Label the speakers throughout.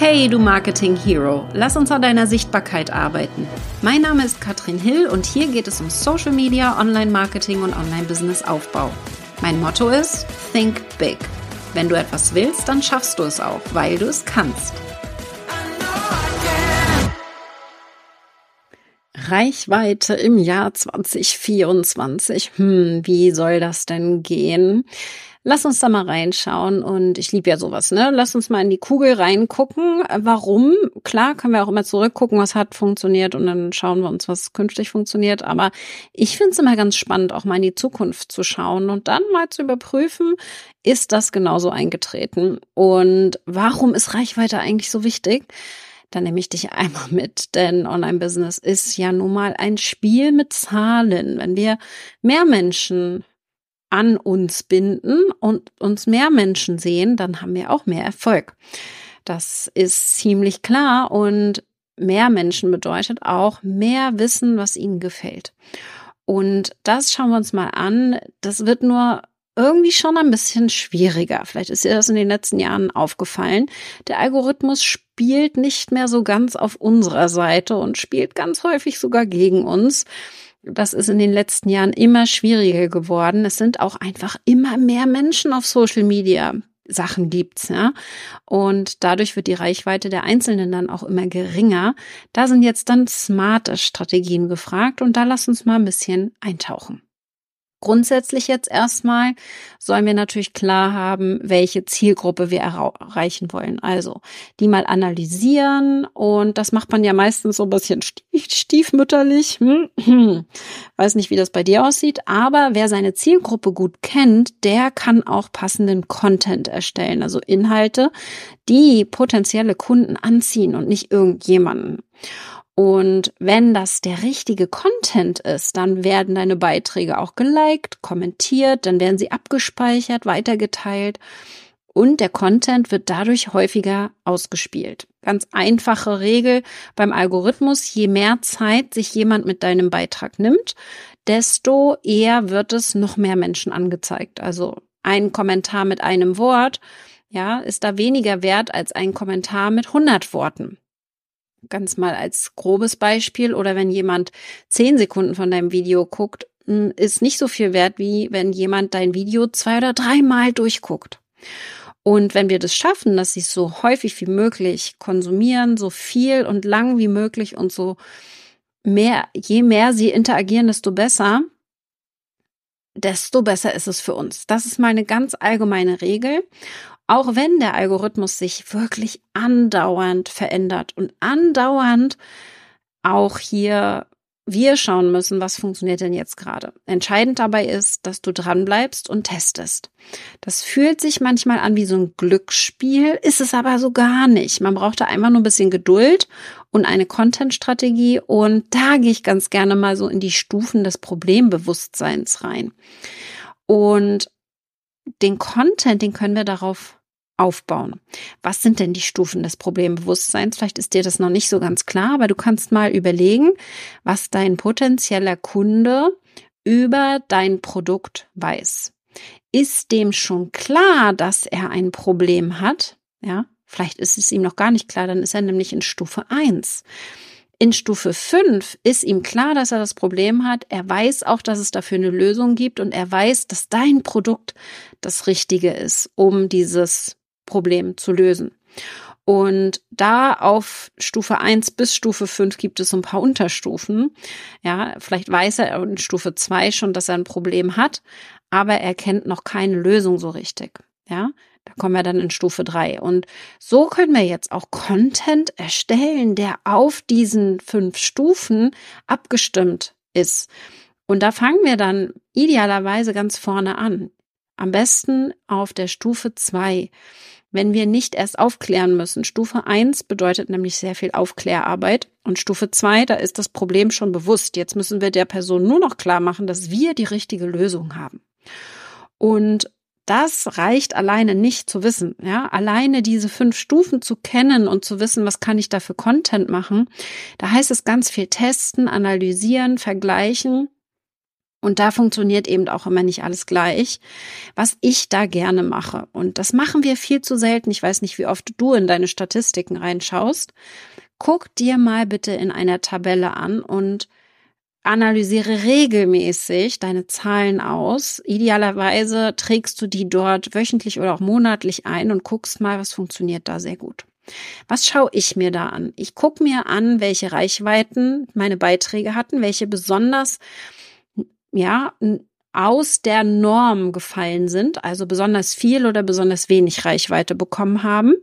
Speaker 1: Hey, du Marketing Hero, lass uns an deiner Sichtbarkeit arbeiten. Mein Name ist Katrin Hill und hier geht es um Social Media, Online-Marketing und Online-Business-Aufbau. Mein Motto ist Think Big. Wenn du etwas willst, dann schaffst du es auch, weil du es kannst. Reichweite im Jahr 2024. Hm, wie soll das denn gehen? Lass uns da mal reinschauen und ich liebe ja sowas, ne? Lass uns mal in die Kugel reingucken. Warum? Klar, können wir auch immer zurückgucken, was hat funktioniert und dann schauen wir uns, was künftig funktioniert. Aber ich finde es immer ganz spannend, auch mal in die Zukunft zu schauen und dann mal zu überprüfen, ist das genauso eingetreten? Und warum ist Reichweite eigentlich so wichtig? dann nehme ich dich einmal mit, denn Online-Business ist ja nun mal ein Spiel mit Zahlen. Wenn wir mehr Menschen an uns binden und uns mehr Menschen sehen, dann haben wir auch mehr Erfolg. Das ist ziemlich klar und mehr Menschen bedeutet auch mehr Wissen, was ihnen gefällt. Und das schauen wir uns mal an. Das wird nur irgendwie schon ein bisschen schwieriger. Vielleicht ist dir das in den letzten Jahren aufgefallen. Der Algorithmus spielt nicht mehr so ganz auf unserer Seite und spielt ganz häufig sogar gegen uns. Das ist in den letzten Jahren immer schwieriger geworden. Es sind auch einfach immer mehr Menschen auf Social Media. Sachen gibt's, ja. Und dadurch wird die Reichweite der Einzelnen dann auch immer geringer. Da sind jetzt dann smarte Strategien gefragt und da lass uns mal ein bisschen eintauchen. Grundsätzlich jetzt erstmal sollen wir natürlich klar haben, welche Zielgruppe wir erreichen wollen. Also die mal analysieren und das macht man ja meistens so ein bisschen stiefmütterlich. Hm, weiß nicht, wie das bei dir aussieht, aber wer seine Zielgruppe gut kennt, der kann auch passenden Content erstellen, also Inhalte, die potenzielle Kunden anziehen und nicht irgendjemanden. Und wenn das der richtige Content ist, dann werden deine Beiträge auch geliked, kommentiert, dann werden sie abgespeichert, weitergeteilt und der Content wird dadurch häufiger ausgespielt. Ganz einfache Regel beim Algorithmus, je mehr Zeit sich jemand mit deinem Beitrag nimmt, desto eher wird es noch mehr Menschen angezeigt. Also ein Kommentar mit einem Wort, ja, ist da weniger wert als ein Kommentar mit 100 Worten ganz mal als grobes Beispiel oder wenn jemand zehn Sekunden von deinem Video guckt, hm, ist nicht so viel wert, wie wenn jemand dein Video zwei oder dreimal durchguckt. Und wenn wir das schaffen, dass sie so häufig wie möglich konsumieren, so viel und lang wie möglich und so mehr, je mehr sie interagieren, desto besser, desto besser ist es für uns. Das ist mal eine ganz allgemeine Regel. Auch wenn der Algorithmus sich wirklich andauernd verändert und andauernd auch hier wir schauen müssen, was funktioniert denn jetzt gerade. Entscheidend dabei ist, dass du dran bleibst und testest. Das fühlt sich manchmal an wie so ein Glücksspiel, ist es aber so gar nicht. Man braucht da einfach nur ein bisschen Geduld und eine Content-Strategie und da gehe ich ganz gerne mal so in die Stufen des Problembewusstseins rein. Und den Content, den können wir darauf aufbauen. Was sind denn die Stufen des Problembewusstseins? Vielleicht ist dir das noch nicht so ganz klar, aber du kannst mal überlegen, was dein potenzieller Kunde über dein Produkt weiß. Ist dem schon klar, dass er ein Problem hat? Ja, vielleicht ist es ihm noch gar nicht klar, dann ist er nämlich in Stufe eins. In Stufe 5 ist ihm klar, dass er das Problem hat. Er weiß auch, dass es dafür eine Lösung gibt und er weiß, dass dein Produkt das Richtige ist, um dieses Problem zu lösen. Und da auf Stufe 1 bis Stufe 5 gibt es ein paar Unterstufen. Ja, vielleicht weiß er in Stufe 2 schon, dass er ein Problem hat, aber er kennt noch keine Lösung so richtig. Ja, da kommen wir dann in Stufe 3. Und so können wir jetzt auch Content erstellen, der auf diesen fünf Stufen abgestimmt ist. Und da fangen wir dann idealerweise ganz vorne an. Am besten auf der Stufe 2 wenn wir nicht erst aufklären müssen. Stufe eins bedeutet nämlich sehr viel Aufklärarbeit und Stufe zwei, da ist das Problem schon bewusst. Jetzt müssen wir der Person nur noch klar machen, dass wir die richtige Lösung haben. Und das reicht alleine nicht zu wissen. Ja, alleine diese fünf Stufen zu kennen und zu wissen, was kann ich da für Content machen. Da heißt es ganz viel testen, analysieren, vergleichen Und da funktioniert eben auch immer nicht alles gleich, was ich da gerne mache. Und das machen wir viel zu selten. Ich weiß nicht, wie oft du in deine Statistiken reinschaust. Guck dir mal bitte in einer Tabelle an und analysiere regelmäßig deine Zahlen aus. Idealerweise trägst du die dort wöchentlich oder auch monatlich ein und guckst mal, was funktioniert da sehr gut. Was schaue ich mir da an? Ich gucke mir an, welche Reichweiten meine Beiträge hatten, welche besonders ja, aus der Norm gefallen sind, also besonders viel oder besonders wenig Reichweite bekommen haben.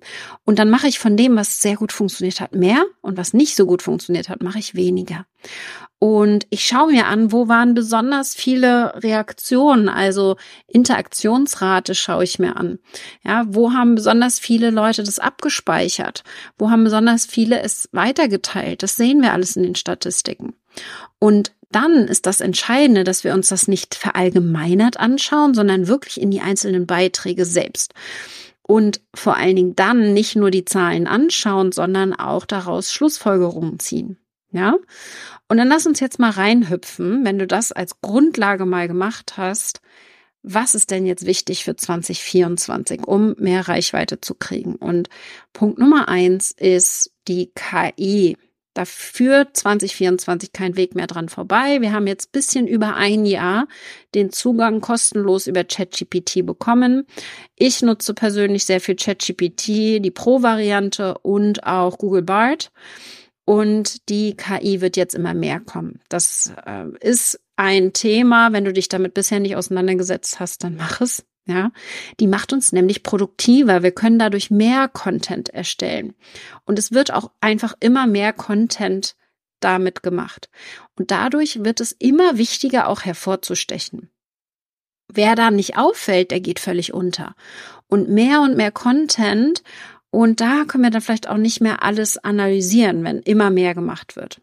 Speaker 1: Und dann mache ich von dem, was sehr gut funktioniert hat, mehr und was nicht so gut funktioniert hat, mache ich weniger. Und ich schaue mir an, wo waren besonders viele Reaktionen, also Interaktionsrate schaue ich mir an. Ja, wo haben besonders viele Leute das abgespeichert? Wo haben besonders viele es weitergeteilt? Das sehen wir alles in den Statistiken. Und dann ist das Entscheidende, dass wir uns das nicht verallgemeinert anschauen, sondern wirklich in die einzelnen Beiträge selbst. Und vor allen Dingen dann nicht nur die Zahlen anschauen, sondern auch daraus Schlussfolgerungen ziehen. Ja? Und dann lass uns jetzt mal reinhüpfen, wenn du das als Grundlage mal gemacht hast. Was ist denn jetzt wichtig für 2024, um mehr Reichweite zu kriegen? Und Punkt Nummer eins ist die KI. Da führt 2024 kein Weg mehr dran vorbei. Wir haben jetzt bisschen über ein Jahr den Zugang kostenlos über ChatGPT bekommen. Ich nutze persönlich sehr viel ChatGPT, die Pro-Variante und auch Google Bart. Und die KI wird jetzt immer mehr kommen. Das äh, ist ein Thema. Wenn du dich damit bisher nicht auseinandergesetzt hast, dann mach es. Ja, die macht uns nämlich produktiver. Wir können dadurch mehr Content erstellen. Und es wird auch einfach immer mehr Content damit gemacht. Und dadurch wird es immer wichtiger, auch hervorzustechen. Wer da nicht auffällt, der geht völlig unter. Und mehr und mehr Content. Und da können wir dann vielleicht auch nicht mehr alles analysieren, wenn immer mehr gemacht wird.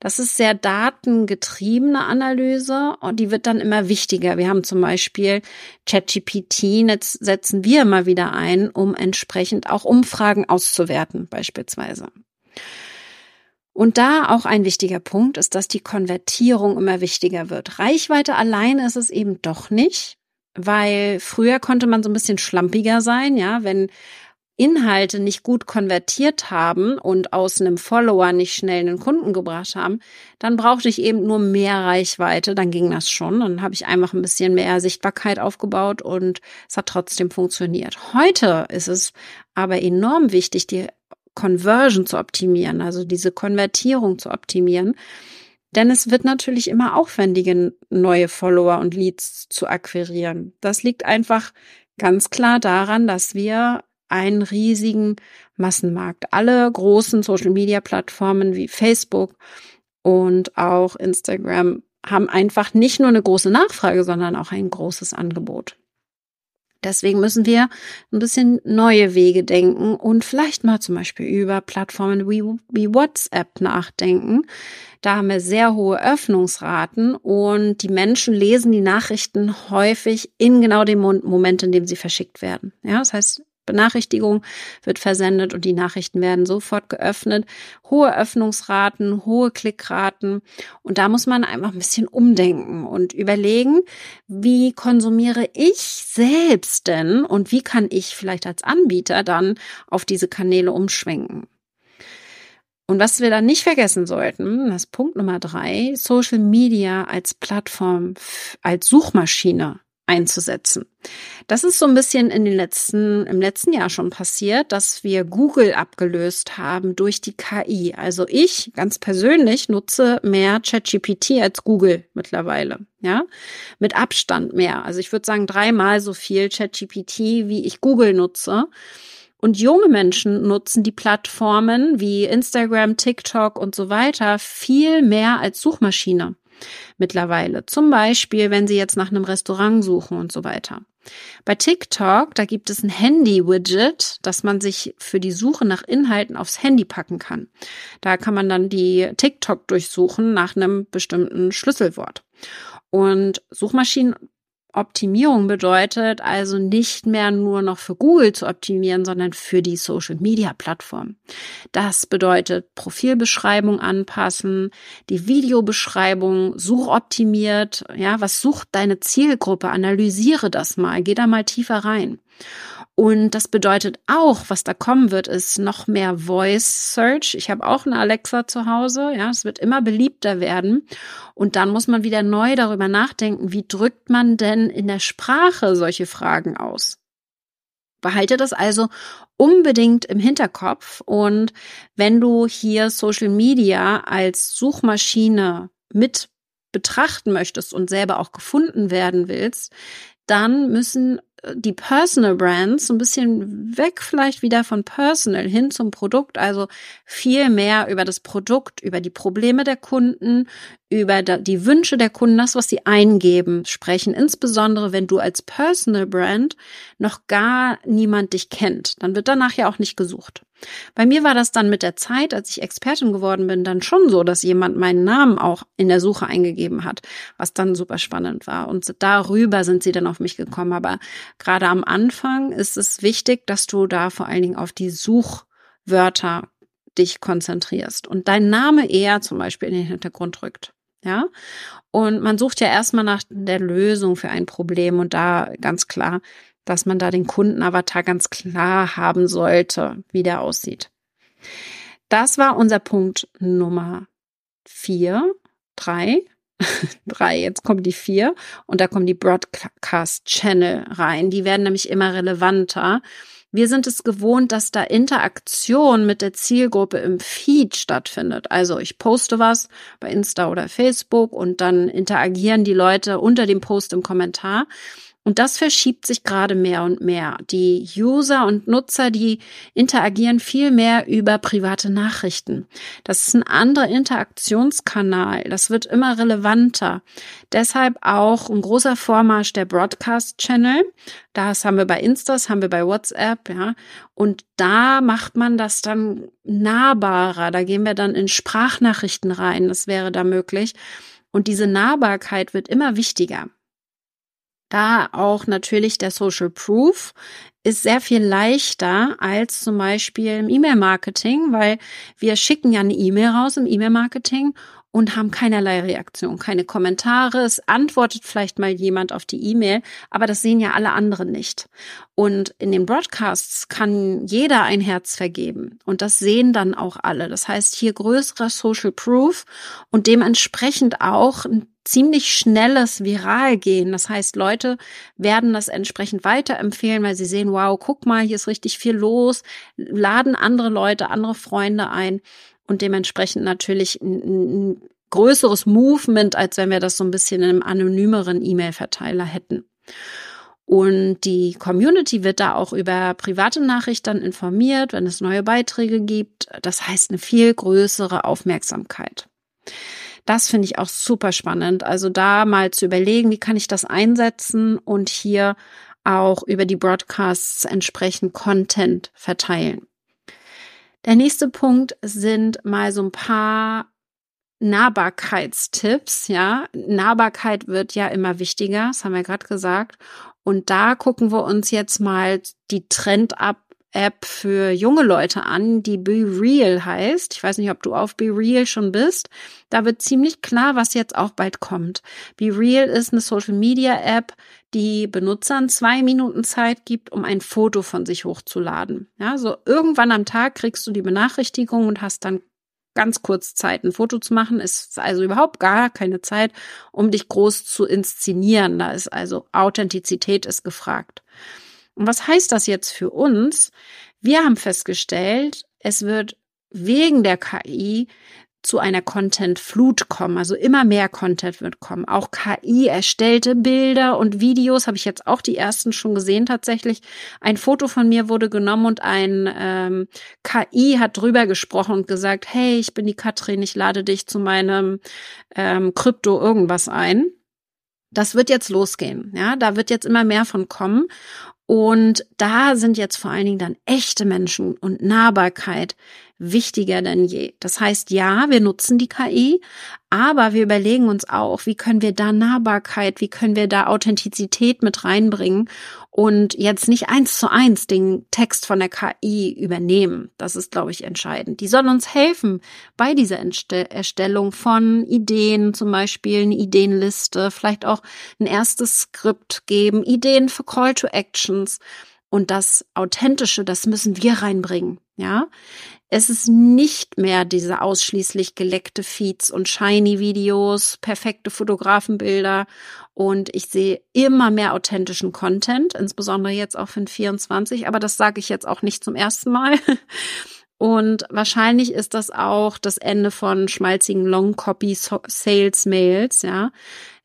Speaker 1: Das ist sehr datengetriebene Analyse und die wird dann immer wichtiger. Wir haben zum Beispiel ChatGPT, setzen wir immer wieder ein, um entsprechend auch Umfragen auszuwerten, beispielsweise. Und da auch ein wichtiger Punkt ist, dass die Konvertierung immer wichtiger wird. Reichweite alleine ist es eben doch nicht, weil früher konnte man so ein bisschen schlampiger sein, ja, wenn Inhalte nicht gut konvertiert haben und aus einem Follower nicht schnell einen Kunden gebracht haben, dann brauchte ich eben nur mehr Reichweite, dann ging das schon. Dann habe ich einfach ein bisschen mehr Sichtbarkeit aufgebaut und es hat trotzdem funktioniert. Heute ist es aber enorm wichtig, die Conversion zu optimieren, also diese Konvertierung zu optimieren. Denn es wird natürlich immer aufwendiger, neue Follower und Leads zu akquirieren. Das liegt einfach ganz klar daran, dass wir einen riesigen Massenmarkt. Alle großen Social-Media-Plattformen wie Facebook und auch Instagram haben einfach nicht nur eine große Nachfrage, sondern auch ein großes Angebot. Deswegen müssen wir ein bisschen neue Wege denken und vielleicht mal zum Beispiel über Plattformen wie, wie WhatsApp nachdenken. Da haben wir sehr hohe Öffnungsraten und die Menschen lesen die Nachrichten häufig in genau dem Moment, in dem sie verschickt werden. Ja, das heißt, Benachrichtigung wird versendet und die Nachrichten werden sofort geöffnet. Hohe Öffnungsraten, hohe Klickraten. Und da muss man einfach ein bisschen umdenken und überlegen, wie konsumiere ich selbst denn und wie kann ich vielleicht als Anbieter dann auf diese Kanäle umschwenken. Und was wir dann nicht vergessen sollten, das Punkt Nummer drei, Social Media als Plattform, als Suchmaschine einzusetzen. Das ist so ein bisschen in den letzten, im letzten Jahr schon passiert, dass wir Google abgelöst haben durch die KI. Also ich ganz persönlich nutze mehr ChatGPT als Google mittlerweile. Ja, mit Abstand mehr. Also ich würde sagen dreimal so viel ChatGPT, wie ich Google nutze. Und junge Menschen nutzen die Plattformen wie Instagram, TikTok und so weiter viel mehr als Suchmaschine mittlerweile. Zum Beispiel, wenn Sie jetzt nach einem Restaurant suchen und so weiter. Bei TikTok, da gibt es ein Handy-Widget, das man sich für die Suche nach Inhalten aufs Handy packen kann. Da kann man dann die TikTok durchsuchen nach einem bestimmten Schlüsselwort. Und Suchmaschinen Optimierung bedeutet also nicht mehr nur noch für Google zu optimieren, sondern für die Social Media Plattform. Das bedeutet Profilbeschreibung anpassen, die Videobeschreibung suchoptimiert. Ja, was sucht deine Zielgruppe? Analysiere das mal. Geh da mal tiefer rein. Und das bedeutet auch, was da kommen wird, ist noch mehr Voice Search. Ich habe auch eine Alexa zu Hause. Ja, es wird immer beliebter werden. Und dann muss man wieder neu darüber nachdenken, wie drückt man denn in der Sprache solche Fragen aus? Behalte das also unbedingt im Hinterkopf. Und wenn du hier Social Media als Suchmaschine mit betrachten möchtest und selber auch gefunden werden willst, dann müssen die Personal Brands so ein bisschen weg vielleicht wieder von Personal hin zum Produkt, also viel mehr über das Produkt, über die Probleme der Kunden, über die Wünsche der Kunden, das, was sie eingeben, sprechen. Insbesondere, wenn du als Personal Brand noch gar niemand dich kennt, dann wird danach ja auch nicht gesucht. Bei mir war das dann mit der Zeit, als ich Expertin geworden bin, dann schon so, dass jemand meinen Namen auch in der Suche eingegeben hat, was dann super spannend war. Und darüber sind sie dann auf mich gekommen. Aber gerade am Anfang ist es wichtig, dass du da vor allen Dingen auf die Suchwörter dich konzentrierst und dein Name eher zum Beispiel in den Hintergrund rückt. Ja, und man sucht ja erstmal nach der Lösung für ein Problem und da ganz klar dass man da den Kundenavatar ganz klar haben sollte, wie der aussieht. Das war unser Punkt Nummer vier, drei, drei, jetzt kommt die vier und da kommen die Broadcast Channel rein. Die werden nämlich immer relevanter. Wir sind es gewohnt, dass da Interaktion mit der Zielgruppe im Feed stattfindet. Also ich poste was bei Insta oder Facebook und dann interagieren die Leute unter dem Post im Kommentar. Und das verschiebt sich gerade mehr und mehr. Die User und Nutzer, die interagieren viel mehr über private Nachrichten. Das ist ein anderer Interaktionskanal. Das wird immer relevanter. Deshalb auch ein großer Vormarsch der Broadcast Channel. Das haben wir bei Instas, haben wir bei WhatsApp, ja. Und da macht man das dann nahbarer. Da gehen wir dann in Sprachnachrichten rein. Das wäre da möglich. Und diese Nahbarkeit wird immer wichtiger. Da auch natürlich der Social Proof ist sehr viel leichter als zum Beispiel im E-Mail-Marketing, weil wir schicken ja eine E-Mail raus im E-Mail-Marketing und haben keinerlei Reaktion, keine Kommentare. Es antwortet vielleicht mal jemand auf die E-Mail, aber das sehen ja alle anderen nicht. Und in den Broadcasts kann jeder ein Herz vergeben und das sehen dann auch alle. Das heißt hier größerer Social Proof und dementsprechend auch ein ziemlich schnelles Viral gehen. Das heißt, Leute werden das entsprechend weiterempfehlen, weil sie sehen, wow, guck mal, hier ist richtig viel los, laden andere Leute, andere Freunde ein und dementsprechend natürlich ein, ein größeres Movement, als wenn wir das so ein bisschen in einem anonymeren E-Mail-Verteiler hätten. Und die Community wird da auch über private Nachrichten informiert, wenn es neue Beiträge gibt. Das heißt eine viel größere Aufmerksamkeit. Das finde ich auch super spannend. Also da mal zu überlegen, wie kann ich das einsetzen und hier auch über die Broadcasts entsprechend Content verteilen. Der nächste Punkt sind mal so ein paar Nahbarkeitstipps, ja. Nahbarkeit wird ja immer wichtiger, das haben wir gerade gesagt. Und da gucken wir uns jetzt mal die Trend ab App für junge Leute an, die Be Real heißt. Ich weiß nicht, ob du auf Be Real schon bist. Da wird ziemlich klar, was jetzt auch bald kommt. Be Real ist eine Social Media App, die Benutzern zwei Minuten Zeit gibt, um ein Foto von sich hochzuladen. Ja, so irgendwann am Tag kriegst du die Benachrichtigung und hast dann ganz kurz Zeit, ein Foto zu machen. Ist also überhaupt gar keine Zeit, um dich groß zu inszenieren. Da ist also Authentizität ist gefragt. Und was heißt das jetzt für uns? Wir haben festgestellt, es wird wegen der KI zu einer Content-Flut kommen. Also immer mehr Content wird kommen. Auch KI erstellte Bilder und Videos habe ich jetzt auch die ersten schon gesehen tatsächlich. Ein Foto von mir wurde genommen und ein ähm, KI hat drüber gesprochen und gesagt, hey, ich bin die Katrin, ich lade dich zu meinem ähm, Krypto irgendwas ein. Das wird jetzt losgehen. Ja, da wird jetzt immer mehr von kommen. Und da sind jetzt vor allen Dingen dann echte Menschen und Nahbarkeit wichtiger denn je. Das heißt, ja, wir nutzen die KI, aber wir überlegen uns auch, wie können wir da Nahbarkeit, wie können wir da Authentizität mit reinbringen und jetzt nicht eins zu eins den Text von der KI übernehmen. Das ist, glaube ich, entscheidend. Die sollen uns helfen bei dieser Erstellung von Ideen, zum Beispiel eine Ideenliste, vielleicht auch ein erstes Skript geben, Ideen für Call to Actions. Und das Authentische, das müssen wir reinbringen. Ja, es ist nicht mehr diese ausschließlich geleckte Feeds und shiny Videos, perfekte Fotografenbilder und ich sehe immer mehr authentischen Content, insbesondere jetzt auch für 24, aber das sage ich jetzt auch nicht zum ersten Mal. Und wahrscheinlich ist das auch das Ende von schmalzigen Long Copy Sales Mails, ja.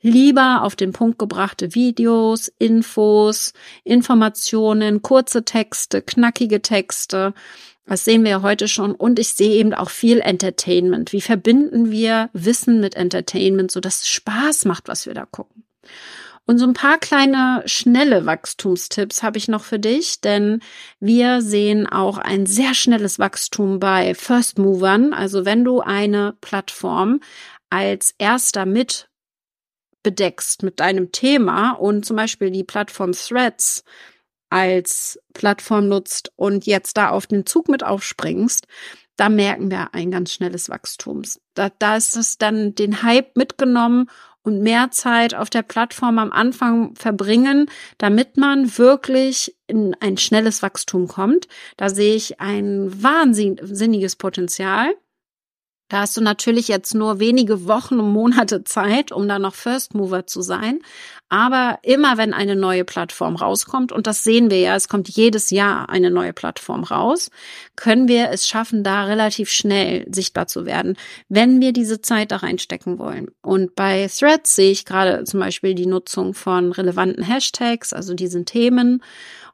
Speaker 1: Lieber auf den Punkt gebrachte Videos, Infos, Informationen, kurze Texte, knackige Texte das sehen wir heute schon. Und ich sehe eben auch viel Entertainment. Wie verbinden wir Wissen mit Entertainment, so dass es Spaß macht, was wir da gucken? Und so ein paar kleine schnelle Wachstumstipps habe ich noch für dich, denn wir sehen auch ein sehr schnelles Wachstum bei First Movern. Also wenn du eine Plattform als erster mit bedeckst mit deinem Thema und zum Beispiel die Plattform Threads als Plattform nutzt und jetzt da auf den Zug mit aufspringst, da merken wir ein ganz schnelles Wachstum. Da, da ist es dann den Hype mitgenommen und mehr Zeit auf der Plattform am Anfang verbringen, damit man wirklich in ein schnelles Wachstum kommt. Da sehe ich ein wahnsinniges Potenzial. Da hast du natürlich jetzt nur wenige Wochen und Monate Zeit, um da noch First Mover zu sein. Aber immer wenn eine neue Plattform rauskommt, und das sehen wir ja, es kommt jedes Jahr eine neue Plattform raus, können wir es schaffen, da relativ schnell sichtbar zu werden, wenn wir diese Zeit da reinstecken wollen. Und bei Threads sehe ich gerade zum Beispiel die Nutzung von relevanten Hashtags, also diesen Themen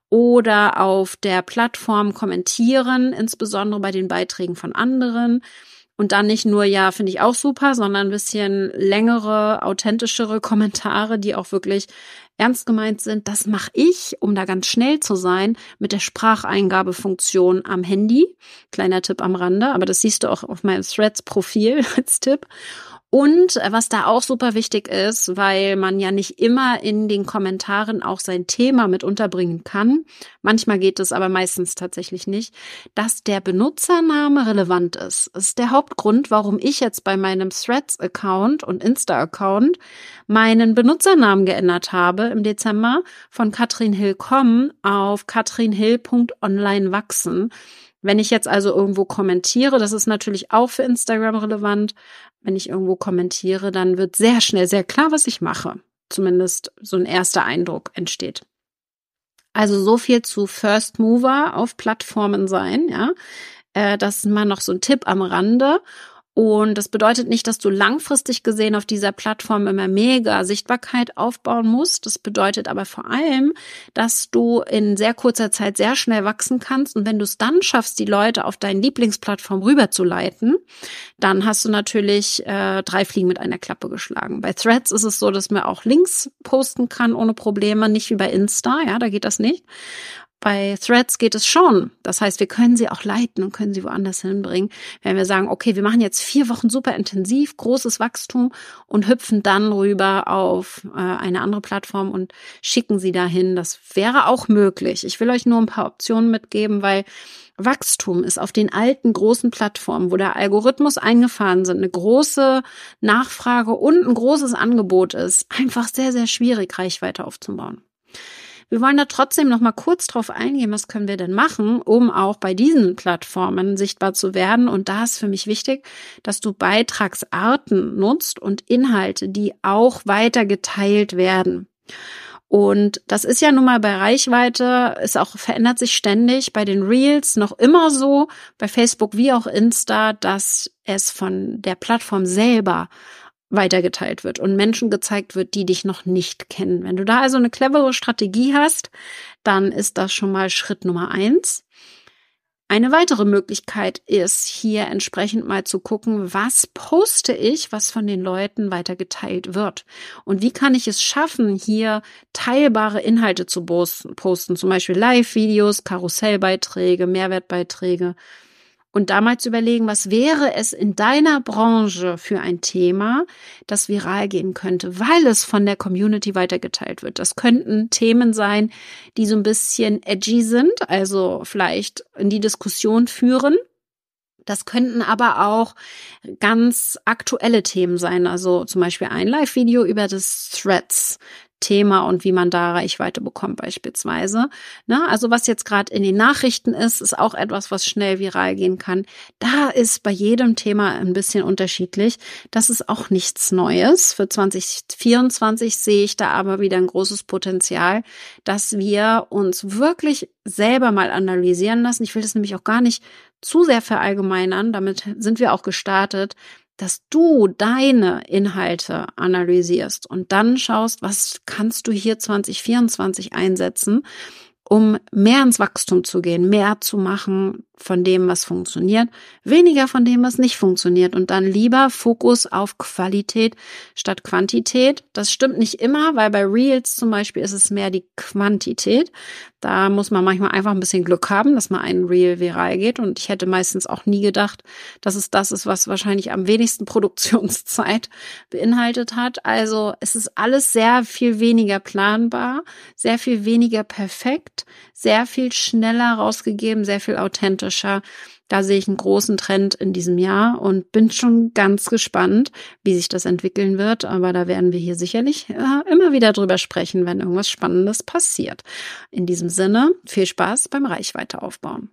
Speaker 1: oder auf der Plattform kommentieren, insbesondere bei den Beiträgen von anderen. Und dann nicht nur, ja, finde ich auch super, sondern ein bisschen längere, authentischere Kommentare, die auch wirklich ernst gemeint sind. Das mache ich, um da ganz schnell zu sein, mit der Spracheingabefunktion am Handy. Kleiner Tipp am Rande, aber das siehst du auch auf meinem Threads-Profil als Tipp. Und äh, was da auch super wichtig ist, weil man ja nicht immer in den Kommentaren auch sein Thema mit unterbringen kann, manchmal geht es aber meistens tatsächlich nicht, dass der Benutzername relevant ist. Das ist der Hauptgrund, warum ich jetzt bei meinem Threads-Account und Insta-Account meinen Benutzernamen geändert habe im Dezember von Katrin Hill.com auf katrinhill.online wachsen. Wenn ich jetzt also irgendwo kommentiere, das ist natürlich auch für Instagram relevant, wenn ich irgendwo kommentiere, dann wird sehr schnell sehr klar, was ich mache. Zumindest so ein erster Eindruck entsteht. Also so viel zu First Mover auf Plattformen sein, ja. Äh, das ist mal noch so ein Tipp am Rande. Und das bedeutet nicht, dass du langfristig gesehen auf dieser Plattform immer mega Sichtbarkeit aufbauen musst. Das bedeutet aber vor allem, dass du in sehr kurzer Zeit sehr schnell wachsen kannst. Und wenn du es dann schaffst, die Leute auf deine Lieblingsplattform rüberzuleiten, dann hast du natürlich äh, drei Fliegen mit einer Klappe geschlagen. Bei Threads ist es so, dass man auch Links posten kann ohne Probleme, nicht wie bei Insta, ja, da geht das nicht. Bei Threads geht es schon. Das heißt, wir können sie auch leiten und können sie woanders hinbringen. Wenn wir sagen, okay, wir machen jetzt vier Wochen super intensiv, großes Wachstum und hüpfen dann rüber auf äh, eine andere Plattform und schicken sie dahin. Das wäre auch möglich. Ich will euch nur ein paar Optionen mitgeben, weil Wachstum ist auf den alten großen Plattformen, wo der Algorithmus eingefahren sind, eine große Nachfrage und ein großes Angebot ist, einfach sehr, sehr schwierig, Reichweite aufzubauen. Wir wollen da trotzdem noch mal kurz drauf eingehen, was können wir denn machen, um auch bei diesen Plattformen sichtbar zu werden. Und da ist für mich wichtig, dass du Beitragsarten nutzt und Inhalte, die auch weiter geteilt werden. Und das ist ja nun mal bei Reichweite, ist auch, verändert sich ständig bei den Reels noch immer so, bei Facebook wie auch Insta, dass es von der Plattform selber weitergeteilt wird und Menschen gezeigt wird, die dich noch nicht kennen. Wenn du da also eine clevere Strategie hast, dann ist das schon mal Schritt Nummer eins. Eine weitere Möglichkeit ist, hier entsprechend mal zu gucken, was poste ich, was von den Leuten weitergeteilt wird. Und wie kann ich es schaffen, hier teilbare Inhalte zu posten, zum Beispiel Live-Videos, Karussellbeiträge, Mehrwertbeiträge und da mal zu überlegen, was wäre es in deiner Branche für ein Thema, das viral gehen könnte, weil es von der Community weitergeteilt wird. Das könnten Themen sein, die so ein bisschen edgy sind, also vielleicht in die Diskussion führen. Das könnten aber auch ganz aktuelle Themen sein, also zum Beispiel ein Live-Video über das Threads. Thema und wie man da Reichweite bekommt beispielsweise. Ne? Also was jetzt gerade in den Nachrichten ist, ist auch etwas, was schnell viral gehen kann. Da ist bei jedem Thema ein bisschen unterschiedlich. Das ist auch nichts Neues. Für 2024 sehe ich da aber wieder ein großes Potenzial, dass wir uns wirklich selber mal analysieren lassen. Ich will das nämlich auch gar nicht zu sehr verallgemeinern. Damit sind wir auch gestartet dass du deine Inhalte analysierst und dann schaust, was kannst du hier 2024 einsetzen, um mehr ins Wachstum zu gehen, mehr zu machen von dem, was funktioniert, weniger von dem, was nicht funktioniert und dann lieber Fokus auf Qualität statt Quantität. Das stimmt nicht immer, weil bei Reels zum Beispiel ist es mehr die Quantität. Da muss man manchmal einfach ein bisschen Glück haben, dass mal ein Reel viral geht und ich hätte meistens auch nie gedacht, dass es das ist, was wahrscheinlich am wenigsten Produktionszeit beinhaltet hat. Also es ist alles sehr viel weniger planbar, sehr viel weniger perfekt, sehr viel schneller rausgegeben, sehr viel authentischer authentischer. Da sehe ich einen großen Trend in diesem Jahr und bin schon ganz gespannt, wie sich das entwickeln wird. Aber da werden wir hier sicherlich äh, immer wieder drüber sprechen, wenn irgendwas Spannendes passiert. In diesem Sinne, viel Spaß beim Reichweite aufbauen.